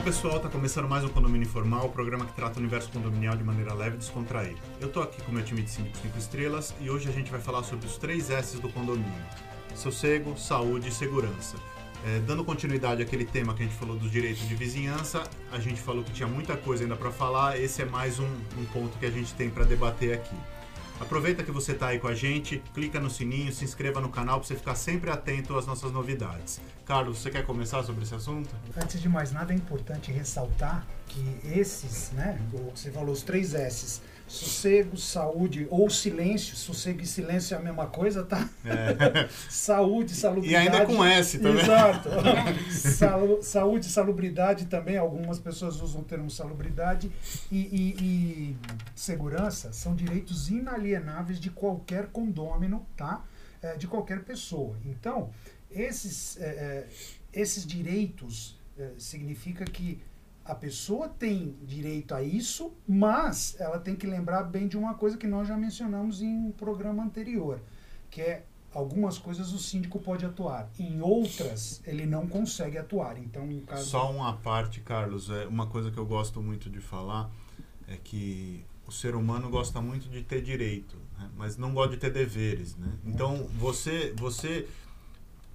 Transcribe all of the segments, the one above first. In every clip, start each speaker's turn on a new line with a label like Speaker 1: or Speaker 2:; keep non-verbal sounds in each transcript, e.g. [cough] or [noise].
Speaker 1: Olá pessoal, está começando mais um Condomínio Informal, o programa que trata o universo condominial de maneira leve e descontraída. Eu estou aqui com meu time de 5 estrelas e hoje a gente vai falar sobre os três S's do condomínio: sossego, saúde e segurança. É, dando continuidade àquele tema que a gente falou dos direitos de vizinhança, a gente falou que tinha muita coisa ainda para falar, esse é mais um, um ponto que a gente tem para debater aqui. Aproveita que você está aí com a gente, clica no sininho, se inscreva no canal para você ficar sempre atento às nossas novidades. Carlos, você quer começar sobre esse assunto?
Speaker 2: Antes de mais nada, é importante ressaltar que esses, né, você falou os três S's, sossego, saúde ou silêncio. Sossego e silêncio é a mesma coisa, tá? É. [laughs] saúde, salubridade.
Speaker 1: E ainda com S também.
Speaker 2: Exato. [laughs] Salu, saúde, salubridade também. Algumas pessoas usam o termo salubridade. E, e, e, segurança são direitos inalienáveis de qualquer condômino, tá? É, de qualquer pessoa. Então, esses, é, é esses direitos é, significa que a pessoa tem direito a isso, mas ela tem que lembrar bem de uma coisa que nós já mencionamos em um programa anterior, que é algumas coisas o síndico pode atuar, em outras ele não consegue atuar. Então, caso
Speaker 1: Só uma parte, Carlos, é uma coisa que eu gosto muito de falar é que o ser humano gosta muito de ter direito, né? mas não gosta de ter deveres, né? Então, você você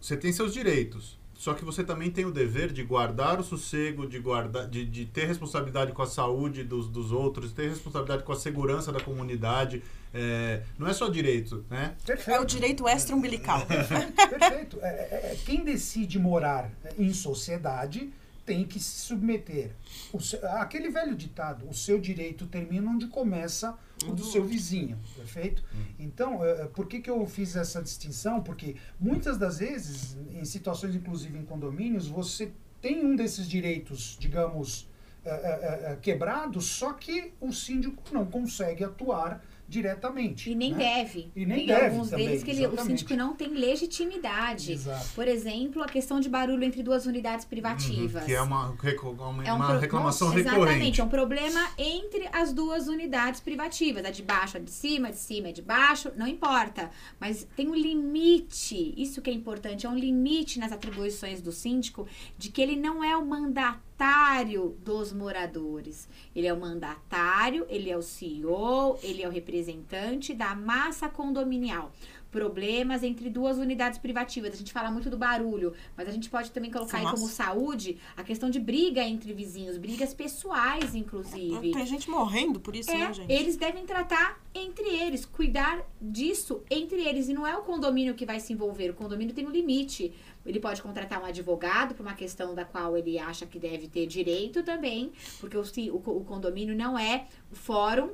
Speaker 1: você tem seus direitos, só que você também tem o dever de guardar o sossego, de, guardar, de, de ter responsabilidade com a saúde dos, dos outros, ter responsabilidade com a segurança da comunidade. É, não é só direito, né?
Speaker 3: Perfeito. É o direito extra-umbilical.
Speaker 2: Perfeito. É, é, é, quem decide morar em sociedade tem que se submeter. O, aquele velho ditado, o seu direito termina onde começa o do seu vizinho, perfeito? Uhum. Então, uh, por que, que eu fiz essa distinção? Porque muitas das vezes, em situações inclusive em condomínios, você tem um desses direitos, digamos, uh, quebrados, só que o síndico não consegue atuar diretamente.
Speaker 4: E nem
Speaker 2: né?
Speaker 4: deve.
Speaker 2: E nem
Speaker 4: tem
Speaker 2: deve
Speaker 4: alguns
Speaker 2: também,
Speaker 4: deles que ele, o síndico não tem legitimidade. Exato. Por exemplo, a questão de barulho entre duas unidades privativas.
Speaker 1: Uhum, que é uma, uma, é um uma reclamação Nossa, recorrente.
Speaker 4: Exatamente, é um problema entre as duas unidades privativas. A de baixo, a de cima, a de cima, a de baixo, não importa. Mas tem um limite, isso que é importante, é um limite nas atribuições do síndico de que ele não é o mandatário mandatário dos moradores. Ele é o mandatário, ele é o CEO, ele é o representante da massa condominial problemas entre duas unidades privativas. A gente fala muito do barulho, mas a gente pode também colocar Nossa. aí como saúde a questão de briga entre vizinhos, brigas pessoais, inclusive.
Speaker 3: Tem gente morrendo por isso,
Speaker 4: é,
Speaker 3: né, gente?
Speaker 4: Eles devem tratar entre eles, cuidar disso entre eles. E não é o condomínio que vai se envolver, o condomínio tem um limite. Ele pode contratar um advogado por uma questão da qual ele acha que deve ter direito também, porque o, o, o condomínio não é o fórum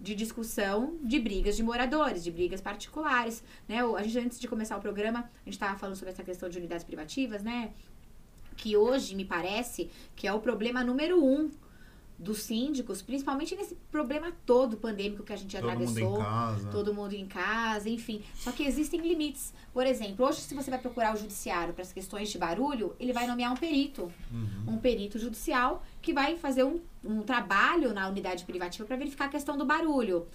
Speaker 4: de discussão de brigas de moradores, de brigas particulares, né? A gente, antes de começar o programa, a gente estava falando sobre essa questão de unidades privativas, né? Que hoje me parece que é o problema número um dos síndicos, principalmente nesse problema todo pandêmico que a gente todo atravessou.
Speaker 1: Mundo em casa.
Speaker 4: Todo mundo em casa, enfim. Só que existem limites. Por exemplo, hoje, se você vai procurar o judiciário para as questões de barulho, ele vai nomear um perito. Uhum. Um perito judicial que vai fazer um, um trabalho na unidade privativa para verificar a questão do barulho.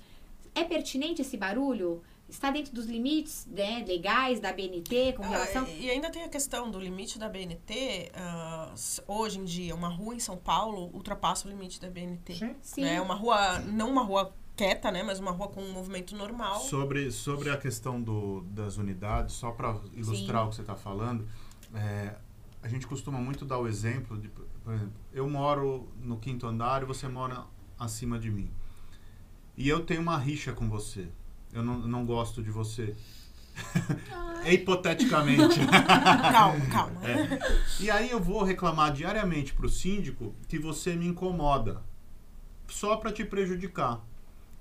Speaker 4: É pertinente esse barulho? Está dentro dos limites né, legais da BNT com ah, relação.
Speaker 3: Ah, e ainda tem a questão do limite da BNT. Uh, ah, hoje em dia, uma rua em São Paulo ultrapassa o limite da BNT. Sim. Sim. Né? Uma rua, não uma rua quieta, né, mas uma rua com um movimento normal.
Speaker 1: Sobre, sobre a questão do, das unidades, só para ilustrar Sim. o que você está falando, é, a gente costuma muito dar o exemplo de, por exemplo, eu moro no quinto andar e você mora acima de mim. E eu tenho uma rixa com você eu não, não gosto de você. [laughs] é hipoteticamente. [laughs]
Speaker 3: calma, calma.
Speaker 1: É. E aí eu vou reclamar diariamente pro síndico que você me incomoda. Só para te prejudicar.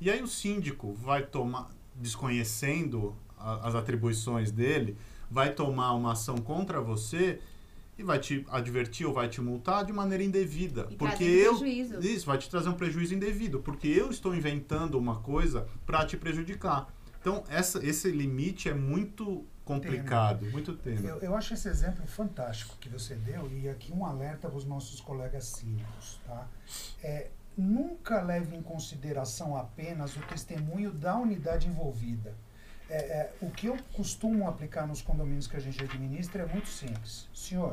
Speaker 1: E aí o síndico vai tomar, desconhecendo a, as atribuições dele, vai tomar uma ação contra você e vai te advertir ou vai te multar de maneira indevida.
Speaker 4: E
Speaker 1: porque
Speaker 4: eu prejuízo.
Speaker 1: isso vai te trazer um prejuízo indevido, porque eu estou inventando uma coisa para te prejudicar. Então, essa, esse limite é muito complicado, muito tênue.
Speaker 2: Eu, eu acho esse exemplo fantástico que você deu e aqui um alerta para os nossos colegas cívicos, tá? É, nunca leve em consideração apenas o testemunho da unidade envolvida. É, é, o que eu costumo aplicar nos condomínios que a gente administra é muito simples. Senhor,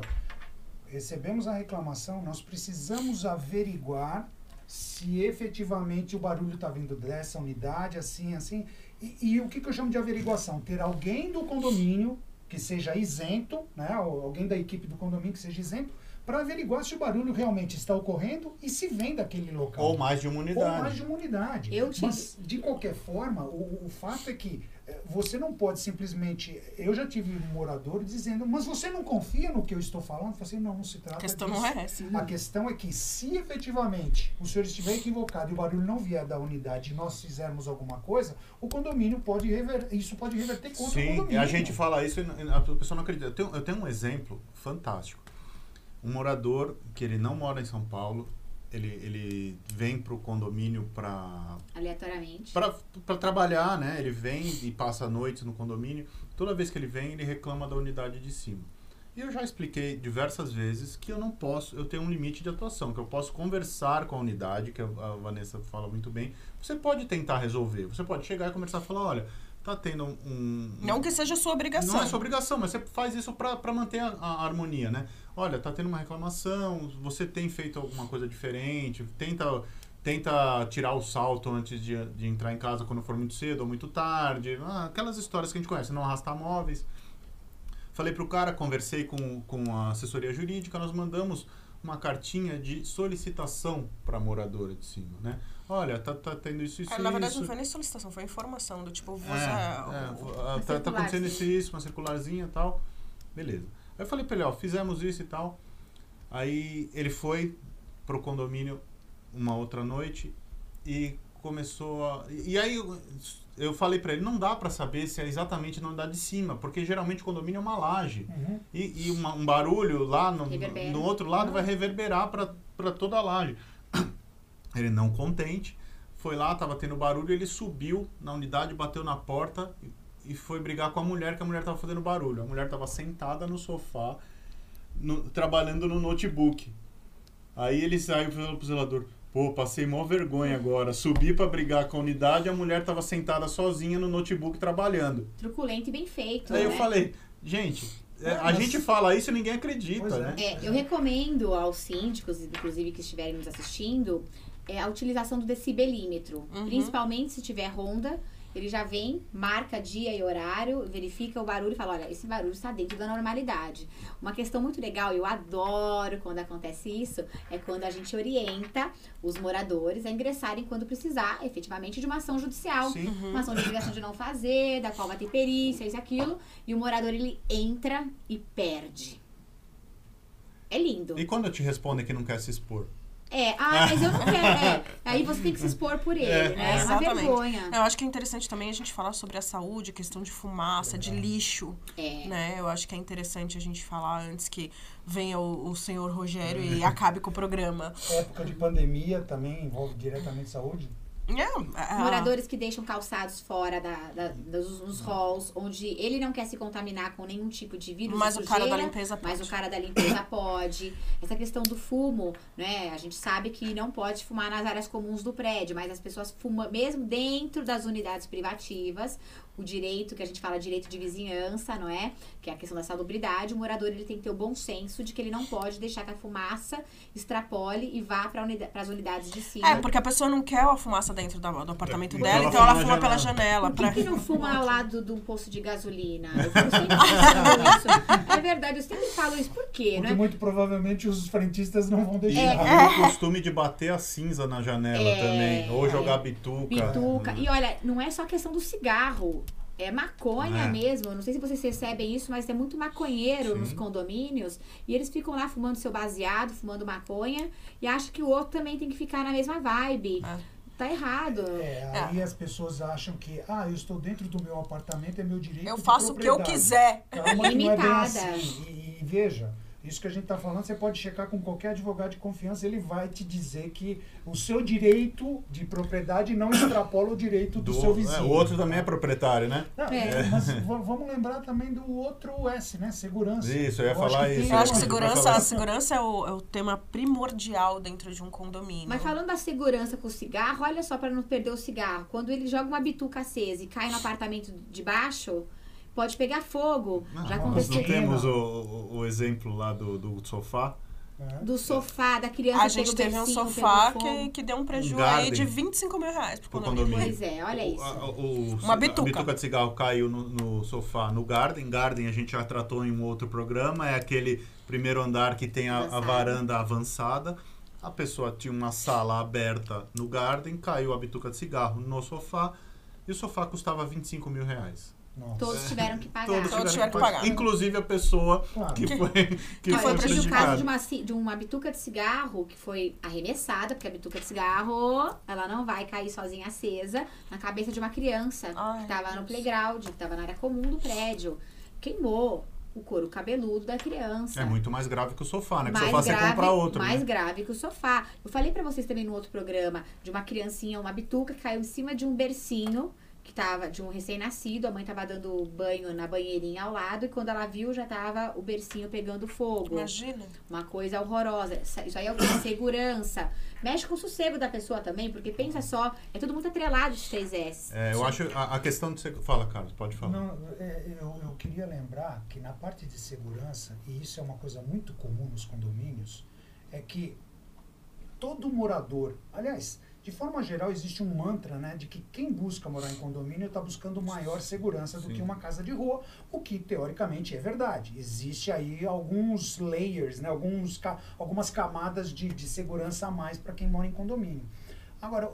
Speaker 2: recebemos a reclamação, nós precisamos averiguar se efetivamente o barulho está vindo dessa unidade, assim, assim. E, e o que, que, eu chamo de averiguação? Ter alguém do condomínio que seja isento, né, alguém da equipe do condomínio que seja isento, para averiguar se o barulho realmente está ocorrendo e se vem daquele local.
Speaker 1: Ou mais de uma unidade.
Speaker 2: Ou mais de uma unidade.
Speaker 4: Eu tive...
Speaker 2: Mas, de qualquer forma, o, o fato é que você não pode simplesmente. Eu já tive um morador dizendo, mas você não confia no que eu estou falando? Eu falei assim, não, não se trata.
Speaker 3: A questão
Speaker 2: disso.
Speaker 3: não é essa.
Speaker 2: A questão é que, se efetivamente o senhor estiver equivocado e o barulho não vier da unidade e nós fizermos alguma coisa, o condomínio pode reverter. Isso pode reverter contra
Speaker 1: Sim,
Speaker 2: o condomínio.
Speaker 1: Sim, a gente fala isso e a pessoa não acredita. Eu tenho, eu tenho um exemplo fantástico um morador que ele não mora em São Paulo, ele, ele vem para o condomínio para
Speaker 4: aleatoriamente
Speaker 1: para trabalhar, né? Ele vem e passa a noite no condomínio. Toda vez que ele vem, ele reclama da unidade de cima. E eu já expliquei diversas vezes que eu não posso, eu tenho um limite de atuação, que eu posso conversar com a unidade, que a Vanessa fala muito bem. Você pode tentar resolver, você pode chegar e conversar e falar, olha, tá tendo um,
Speaker 3: Não que seja sua obrigação.
Speaker 1: Não é sua obrigação, mas você faz isso para manter a, a, harmonia, né? Olha, tá tendo uma reclamação, você tem feito alguma coisa diferente, tenta tenta tirar o salto antes de, de entrar em casa quando for muito cedo ou muito tarde. Ah, aquelas histórias que a gente conhece, não arrastar móveis. Falei pro cara, conversei com, com a assessoria jurídica, nós mandamos uma cartinha de solicitação para a moradora de cima, né? Olha, tá, tá tendo isso, isso,
Speaker 3: é, Na verdade, não foi nem solicitação, foi informação do tipo, você... É,
Speaker 1: é, tá, tá acontecendo isso, isso, uma circularzinha e tal. Beleza. Aí eu falei pra ele, ó, fizemos isso e tal. Aí ele foi pro condomínio uma outra noite e começou a... E aí eu, eu falei para ele, não dá para saber se é exatamente na andar de cima, porque geralmente o condomínio é uma laje. Uhum. E, e uma, um barulho lá no, no outro lado uhum. vai reverberar para toda a laje. [coughs] Ele não contente, foi lá, tava tendo barulho, ele subiu na unidade, bateu na porta e, foi brigar com a mulher, que a mulher tava fazendo barulho. A mulher tava sentada no sofá, no, trabalhando no notebook. Aí ele saiu e falou pro zelador, pô, passei mó vergonha agora. Subi para brigar com a unidade, a mulher tava sentada sozinha no notebook trabalhando.
Speaker 4: Truculento e bem feito.
Speaker 1: Aí
Speaker 4: né?
Speaker 1: eu falei, gente, é, a gente fala isso e ninguém acredita,
Speaker 4: né? É, eu recomendo aos síndicos, inclusive que estiverem nos assistindo, é a utilização do decibelímetro. Uhum. Principalmente se tiver ronda, ele já vem, marca dia e horário, verifica o barulho e fala: olha, esse barulho está dentro da normalidade. Uma questão muito legal, eu adoro quando acontece isso, é quando a gente orienta os moradores a ingressarem quando precisar, efetivamente, de uma ação judicial. Sim. Uma ação de obrigação de não fazer, da qual vai ter perícia, isso e aquilo. E o morador, ele entra e perde. É lindo.
Speaker 1: E quando te respondem que não quer se expor?
Speaker 4: É, ah, mas eu não quero. É. Aí você tem que se expor por ele, é, né? É uma vergonha.
Speaker 3: Eu acho que é interessante também a gente falar sobre a saúde, questão de fumaça, de lixo. É. Né? Eu acho que é interessante a gente falar antes que venha o, o senhor Rogério e acabe com o programa.
Speaker 2: época de pandemia também envolve diretamente saúde?
Speaker 4: É, Moradores que deixam calçados fora da, da, dos, dos halls, onde ele não quer se contaminar com nenhum tipo de vírus.
Speaker 3: Mas
Speaker 4: o
Speaker 3: cara da limpeza
Speaker 4: pode. Mas o cara da limpeza pode. Essa questão do fumo, né? A gente sabe que não pode fumar nas áreas comuns do prédio, mas as pessoas fumam mesmo dentro das unidades privativas o direito, que a gente fala direito de vizinhança, não é? Que é a questão da salubridade. O morador ele tem que ter o bom senso de que ele não pode deixar que a fumaça extrapole e vá para unida as unidades de cima.
Speaker 3: É, porque a pessoa não quer a fumaça dentro do, do apartamento é, dela, então ela fuma pela janela.
Speaker 4: Por que, pra... que não fuma ao [laughs] lado de um posto de gasolina? Eu sempre isso. É verdade, eu sempre falo isso. Por quê?
Speaker 2: Porque
Speaker 4: é?
Speaker 2: muito provavelmente os frentistas não vão deixar.
Speaker 1: E é. o costume de bater a cinza na janela é, também. Ou jogar bituca.
Speaker 4: Bituca. E olha, não é só questão do cigarro é maconha é. mesmo. Não sei se vocês recebem isso, mas é muito maconheiro Sim. nos condomínios. E eles ficam lá fumando seu baseado, fumando maconha, e acham que o outro também tem que ficar na mesma vibe. É. Tá errado.
Speaker 2: É, aí é. as pessoas acham que, ah, eu estou dentro do meu apartamento, é meu direito.
Speaker 3: Eu faço o que eu quiser.
Speaker 2: Calma, Limitada. Não é assim. e, e veja, isso que a gente está falando, você pode checar com qualquer advogado de confiança, ele vai te dizer que o seu direito de propriedade não extrapola o direito do, do seu vizinho. É,
Speaker 1: o outro também é proprietário, né?
Speaker 2: Não, é. Mas vamos lembrar também do outro S, né? Segurança.
Speaker 1: Isso, eu ia eu falar isso.
Speaker 3: Eu acho que segurança, a segurança é o, é o tema primordial dentro de um condomínio.
Speaker 4: Mas falando da segurança com o cigarro, olha só para não perder o cigarro. Quando ele joga uma bituca acesa e cai no apartamento de baixo pode pegar fogo. Não, Já aconteceu.
Speaker 1: Nós não temos o, o, exemplo lá do, do sofá?
Speaker 4: do sofá da criança.
Speaker 3: A gente teve um sofá que, que deu um prejuízo um aí de 25 mil reais pro condomínio.
Speaker 4: Pois é, olha isso.
Speaker 1: O,
Speaker 3: o, Uma bituca.
Speaker 1: A bituca de cigarro caiu no, no, sofá no Garden. Garden a gente já tratou em um outro programa. É aquele primeiro andar que tem a, a varanda avançada. A pessoa tinha uma sala aberta no Garden, caiu a bituca de cigarro no sofá e o sofá custava 25 mil reais.
Speaker 4: Nossa. Todos tiveram que pagar.
Speaker 3: Todos, Todos tiveram que pagar.
Speaker 1: Inclusive a pessoa claro. que, foi que,
Speaker 4: que foi no caso de uma, de uma bituca de cigarro que foi arremessada, porque a bituca de cigarro ela não vai cair sozinha acesa na cabeça de uma criança Ai, que estava no playground, que estava na área comum do prédio. Queimou o couro cabeludo da criança.
Speaker 1: É muito mais grave que o sofá, né? Porque o sofá grave, você compra outro.
Speaker 4: Mais
Speaker 1: né?
Speaker 4: grave que o sofá. Eu falei para vocês também no outro programa de uma criancinha, uma bituca que caiu em cima de um bercinho que tava de um recém-nascido, a mãe tava dando banho na banheirinha ao lado e quando ela viu já tava o bercinho pegando fogo.
Speaker 3: Imagina.
Speaker 4: Uma coisa horrorosa. Isso aí é o [coughs] segurança. Mexe com o sossego da pessoa também, porque pensa só, é tudo muito atrelado de 3S.
Speaker 1: É, eu acho a, a, questão de fala, Carlos, pode falar.
Speaker 2: Não, é, eu, eu queria lembrar que na parte de segurança, e isso é uma coisa muito comum nos condomínios, é que todo morador, aliás, de forma geral, existe um mantra né, de que quem busca morar em condomínio está buscando maior segurança do Sim. que uma casa de rua, o que teoricamente é verdade. Existe aí alguns layers, né, alguns, algumas camadas de, de segurança a mais para quem mora em condomínio. Agora,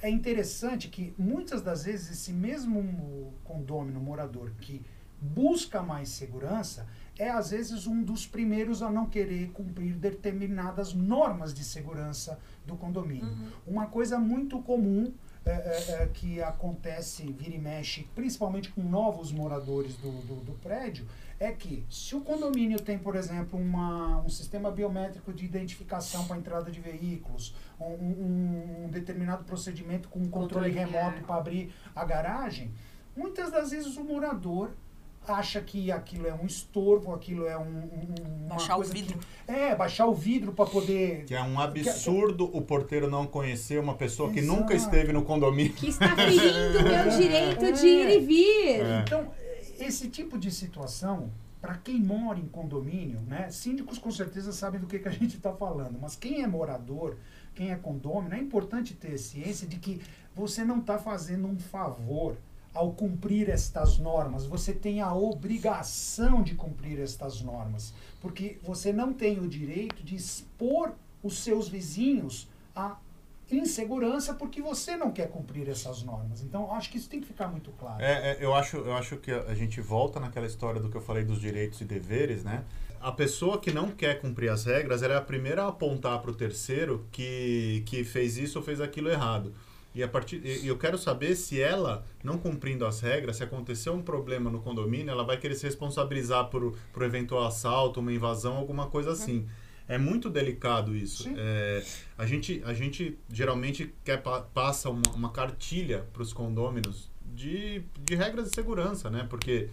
Speaker 2: é interessante que muitas das vezes esse mesmo condômino morador que busca mais segurança é às vezes um dos primeiros a não querer cumprir determinadas normas de segurança do condomínio. Uhum. Uma coisa muito comum é, é, é, que acontece, vira e mexe, principalmente com novos moradores do, do, do, prédio, é que se o condomínio tem, por exemplo, uma, um sistema biométrico de identificação para entrada de veículos, um, um, um determinado procedimento com um controle, controle remoto para abrir a garagem, muitas das vezes o morador acha que aquilo é um estorvo, aquilo é um, um
Speaker 3: baixar o vidro.
Speaker 2: Que, é, baixar o vidro para poder
Speaker 1: que é um absurdo que, o porteiro não conhecer uma pessoa Exato. que nunca esteve no condomínio.
Speaker 4: Que está ferindo o meu [laughs] direito é. de ir e vir.
Speaker 2: É. Então, esse tipo de situação para quem mora em condomínio, né? Síndicos com certeza sabem do que, que a gente está falando, mas quem é morador, quem é condômino, é importante ter ciência de que você não está fazendo um favor ao cumprir estas normas. Você tem a obrigação de cumprir estas normas, porque você não tem o direito de expor os seus vizinhos a insegurança porque você não quer cumprir essas normas. Então, acho que isso tem que ficar muito claro.
Speaker 1: É, é, eu, acho, eu acho que a gente volta naquela história do que eu falei dos direitos e deveres, né? A pessoa que não quer cumprir as regras, ela é a primeira a apontar para o terceiro que, que fez isso ou fez aquilo errado. E a partir, eu quero saber se ela, não cumprindo as regras, se acontecer um problema no condomínio, ela vai querer se responsabilizar por, por eventual assalto, uma invasão, alguma coisa uhum. assim. É muito delicado isso. É, a, gente, a gente geralmente quer passa uma, uma cartilha para os condôminos de, de regras de segurança, né? Porque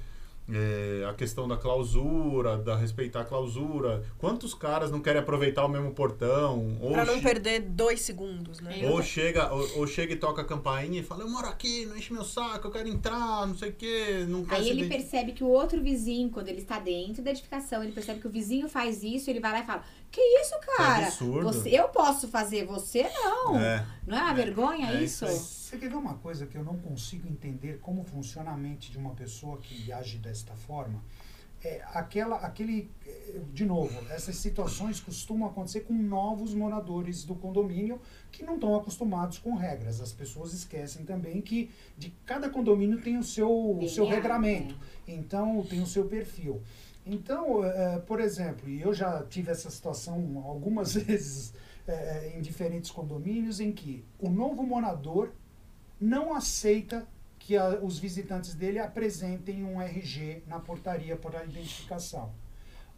Speaker 1: é, a questão da clausura, da respeitar a clausura. Quantos caras não querem aproveitar o mesmo portão?
Speaker 3: Para não perder dois segundos, né?
Speaker 1: Ou chega, ou, ou, chega e toca a campainha e fala, eu moro aqui, não enche meu saco, eu quero entrar, não sei o quê. Não
Speaker 4: Aí ele percebe que o outro vizinho, quando ele está dentro da edificação, ele percebe que o vizinho faz isso, ele vai lá e fala, que isso, cara?
Speaker 1: Que absurdo.
Speaker 4: Você, eu posso fazer, você não. É. Não é uma é. vergonha é isso?
Speaker 2: Você quer ver uma coisa que eu não consigo entender como funciona a mente de uma pessoa que age desta forma? É aquela, aquele, é, de novo, essas situações costumam acontecer com novos moradores do condomínio que não estão acostumados com regras. As pessoas esquecem também que de cada condomínio tem o seu, o seu regramento, então tem o seu perfil. Então, é, por exemplo, e eu já tive essa situação algumas [laughs] vezes é, em diferentes condomínios em que o novo morador não aceita que a, os visitantes dele apresentem um RG na portaria para identificação.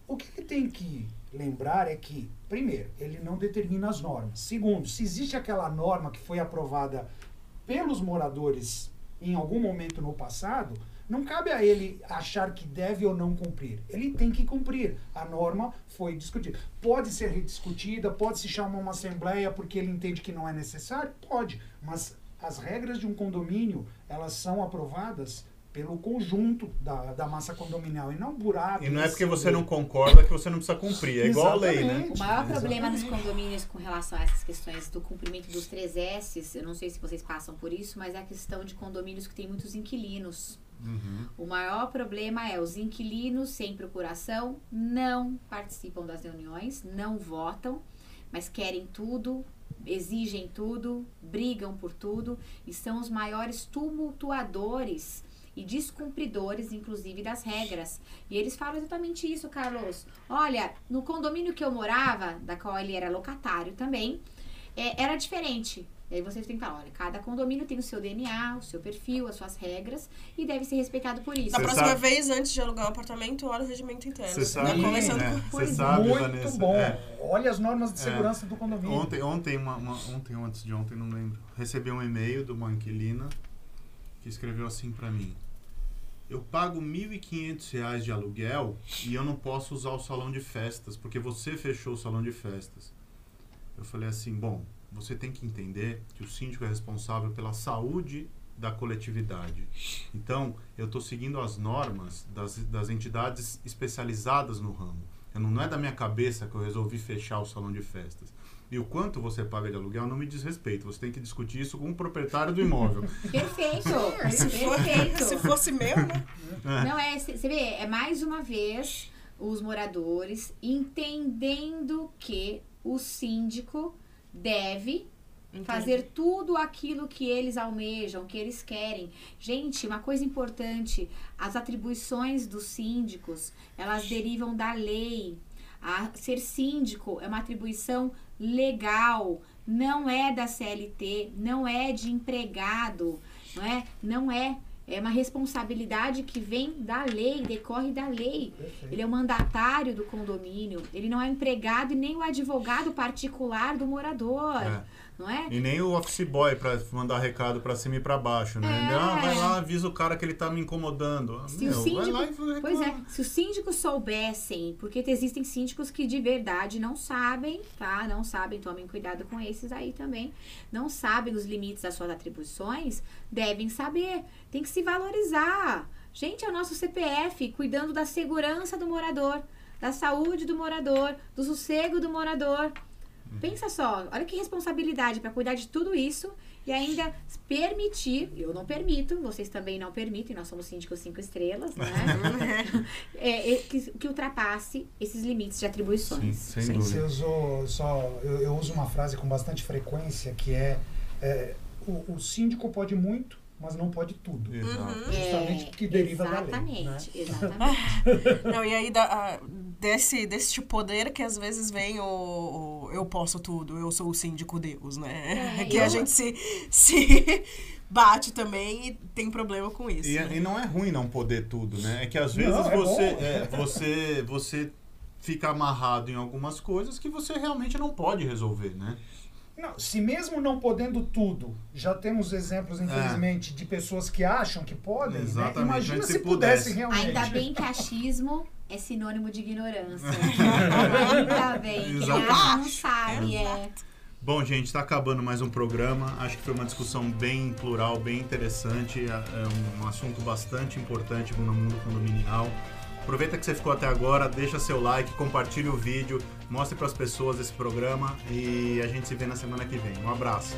Speaker 2: O que ele tem que lembrar é que, primeiro, ele não determina as normas. Segundo, se existe aquela norma que foi aprovada pelos moradores em algum momento no passado, não cabe a ele achar que deve ou não cumprir. Ele tem que cumprir. A norma foi discutida. Pode ser rediscutida, pode se chamar uma assembleia porque ele entende que não é necessário? Pode. Mas as regras de um condomínio, elas são aprovadas pelo conjunto da, da massa condominial e não buraco.
Speaker 1: E não é porque você não concorda que você não precisa cumprir, é igual a lei, né?
Speaker 4: O maior problema nos condomínios com relação a essas questões do cumprimento dos três S's, eu não sei se vocês passam por isso, mas é a questão de condomínios que tem muitos inquilinos. Uhum. O maior problema é os inquilinos sem procuração não participam das reuniões, não votam, mas querem tudo, exigem tudo, brigam por tudo e são os maiores tumultuadores e descumpridores, inclusive, das regras. E eles falam exatamente isso, Carlos. Olha, no condomínio que eu morava, da qual ele era locatário também, é, era diferente. E aí vocês têm que falar, olha, cada condomínio tem o seu DNA, o seu perfil, as suas regras e deve ser respeitado por isso.
Speaker 3: Na próxima sabe. vez, antes de alugar um apartamento, olha o regimento interno.
Speaker 1: Você sabe, né? Você sabe,
Speaker 2: Muito
Speaker 1: Vanessa.
Speaker 2: bom. É. Olha as normas de é. segurança é. do condomínio.
Speaker 1: Ontem, ontem, uma, uma, ontem, antes de ontem, não lembro, recebi um e-mail de uma inquilina que escreveu assim para mim. Eu pago R$ 1.500 de aluguel e eu não posso usar o salão de festas, porque você fechou o salão de festas. Eu falei assim, bom, você tem que entender que o síndico é responsável pela saúde da coletividade. Então, eu estou seguindo as normas das, das entidades especializadas no ramo. Eu não, é da minha cabeça que eu resolvi fechar o salão de festas. E o quanto você paga de aluguel não me diz respeito. Você tem que discutir isso com o proprietário do imóvel. [laughs]
Speaker 4: Perfeito.
Speaker 3: se,
Speaker 4: Perfeito.
Speaker 3: se fosse meu, né?
Speaker 4: É. Não, é, você vê, é mais uma vez os moradores entendendo que o síndico deve Entendi. fazer tudo aquilo que eles almejam, que eles querem. Gente, uma coisa importante, as atribuições dos síndicos, elas derivam da lei. A ser síndico é uma atribuição legal, não é da CLT, não é de empregado, não é? Não é é uma responsabilidade que vem da lei, decorre da lei. Ele é o mandatário do condomínio, ele não é empregado e nem o advogado particular do morador. É não é?
Speaker 1: E nem o office boy para mandar recado para cima e para baixo, né? É. Ah, vai lá, avisa o cara que ele tá me incomodando. Ah,
Speaker 4: se Meu, o síndico, pois é, se os síndicos soubessem, porque existem síndicos que de verdade não sabem, tá? Não sabem, tomem cuidado com esses aí também. Não sabem os limites das suas atribuições, devem saber. Tem que se valorizar. Gente, é o nosso CPF cuidando da segurança do morador, da saúde do morador, do sossego do morador. Pensa só, olha que responsabilidade para cuidar de tudo isso e ainda permitir, eu não permito, vocês também não permitem, nós somos síndicos cinco estrelas, né? [laughs] é, é, que, que, ultrapasse esses limites de atribuições.
Speaker 1: Sim, sem dúvida.
Speaker 2: Eu uso, só, eu, eu, uso uma frase com bastante frequência que é, é o, o síndico pode muito, mas não pode tudo.
Speaker 1: Exato.
Speaker 2: Uhum. Justamente porque deriva
Speaker 4: exatamente,
Speaker 2: da lei.
Speaker 4: Né? Exatamente. [laughs] [laughs]
Speaker 3: não, e aí da, desse, desse tipo poder que às vezes vem o, o, eu posso tudo, eu sou o síndico Deus, né? É, [laughs] que eu... a gente se, se [laughs] bate também e tem problema com isso.
Speaker 1: E,
Speaker 3: né?
Speaker 1: e não é ruim não poder tudo, né? É que às vezes não, é você, é, você, você fica amarrado em algumas coisas que você realmente não pode resolver, né?
Speaker 2: Não, se mesmo não podendo tudo, já temos exemplos, é. infelizmente, é. de pessoas que acham que podem, né? Exatamente, né? Imagina se, se pudesse realmente.
Speaker 4: Ainda bem que achismo é sinônimo de ignorância. [laughs] Ainda bem, quem acha não sabe, é.
Speaker 1: Bom, gente, está acabando mais um programa. Acho que foi uma discussão bem plural, bem interessante. É, é um assunto bastante importante no mundo condominial. Aproveita que você ficou até agora, deixa seu like, compartilhe o vídeo, mostre para as pessoas esse programa e a gente se vê na semana que vem. Um abraço.